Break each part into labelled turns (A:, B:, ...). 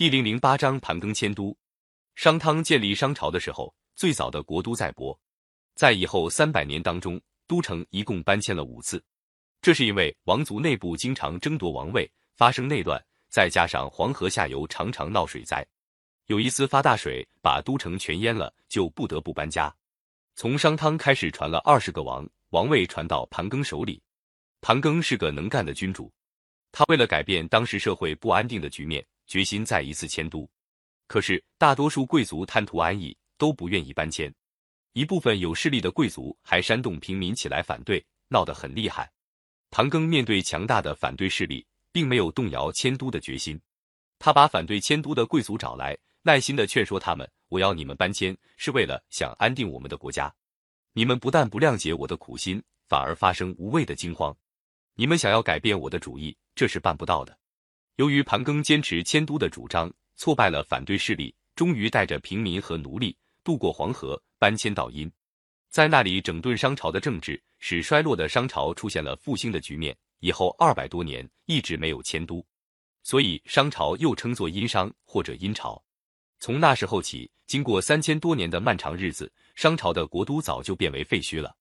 A: 第零零八章盘庚迁都。商汤建立商朝的时候，最早的国都在亳，在以后三百年当中，都城一共搬迁了五次。这是因为王族内部经常争夺王位，发生内乱，再加上黄河下游常常闹水灾，有一次发大水把都城全淹了，就不得不搬家。从商汤开始传了二十个王，王位传到盘庚手里。盘庚是个能干的君主，他为了改变当时社会不安定的局面。决心再一次迁都，可是大多数贵族贪图安逸，都不愿意搬迁。一部分有势力的贵族还煽动平民起来反对，闹得很厉害。盘庚面对强大的反对势力，并没有动摇迁都的决心。他把反对迁都的贵族找来，耐心的劝说他们：“我要你们搬迁，是为了想安定我们的国家。你们不但不谅解我的苦心，反而发生无谓的惊慌。你们想要改变我的主意，这是办不到的。”由于盘庚坚持迁都的主张，挫败了反对势力，终于带着平民和奴隶渡过黄河，搬迁到殷，在那里整顿商朝的政治，使衰落的商朝出现了复兴的局面。以后二百多年一直没有迁都，所以商朝又称作殷商或者殷朝。从那时候起，经过三千多年的漫长日子，商朝的国都早就变为废墟了。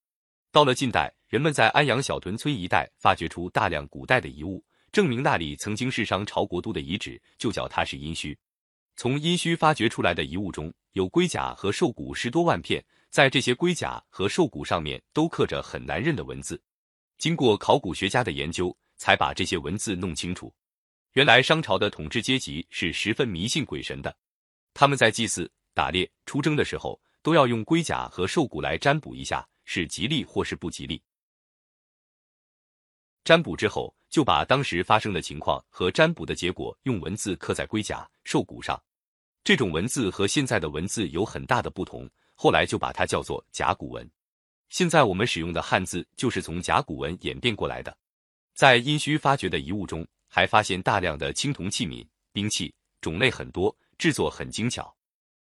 A: 到了近代，人们在安阳小屯村一带发掘出大量古代的遗物。证明那里曾经是商朝国都的遗址，就叫它是殷墟。从殷墟发掘出来的遗物中有龟甲和兽骨十多万片，在这些龟甲和兽骨上面都刻着很难认的文字。经过考古学家的研究，才把这些文字弄清楚。原来商朝的统治阶级是十分迷信鬼神的，他们在祭祀、打猎、出征的时候，都要用龟甲和兽骨来占卜一下，是吉利或是不吉利。占卜之后。就把当时发生的情况和占卜的结果用文字刻在龟甲、兽骨上。这种文字和现在的文字有很大的不同，后来就把它叫做甲骨文。现在我们使用的汉字就是从甲骨文演变过来的。在殷墟发掘的遗物中，还发现大量的青铜器皿、兵器，种类很多，制作很精巧。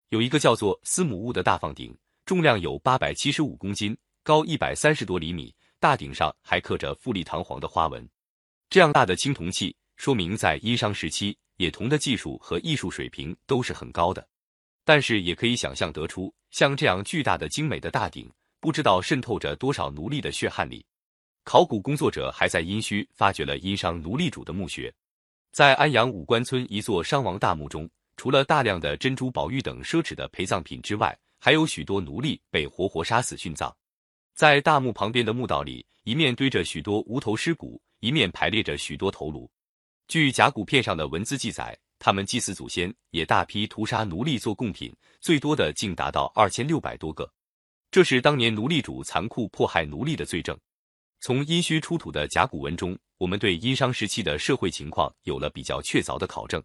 A: 有一个叫做司母戊的大放鼎，重量有八百七十五公斤，高一百三十多厘米，大鼎上还刻着富丽堂皇的花纹。这样大的青铜器，说明在殷商时期，冶铜的技术和艺术水平都是很高的。但是也可以想象得出，像这样巨大的精美的大鼎，不知道渗透着多少奴隶的血汗里。考古工作者还在殷墟发掘了殷商奴隶主的墓穴，在安阳五官村一座商王大墓中，除了大量的珍珠宝玉等奢侈的陪葬品之外，还有许多奴隶被活活杀死殉葬。在大墓旁边的墓道里，一面堆着许多无头尸骨。一面排列着许多头颅。据甲骨片上的文字记载，他们祭祀祖先，也大批屠杀奴隶做贡品，最多的竟达到二千六百多个。这是当年奴隶主残酷迫害奴隶的罪证。从殷墟出土的甲骨文中，我们对殷商时期的社会情况有了比较确凿的考证。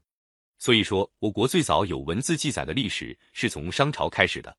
A: 所以说，我国最早有文字记载的历史是从商朝开始的。